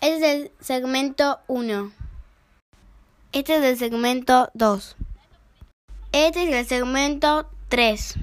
Este es el segmento 1. Este es el segmento 2. Este es el segmento 3.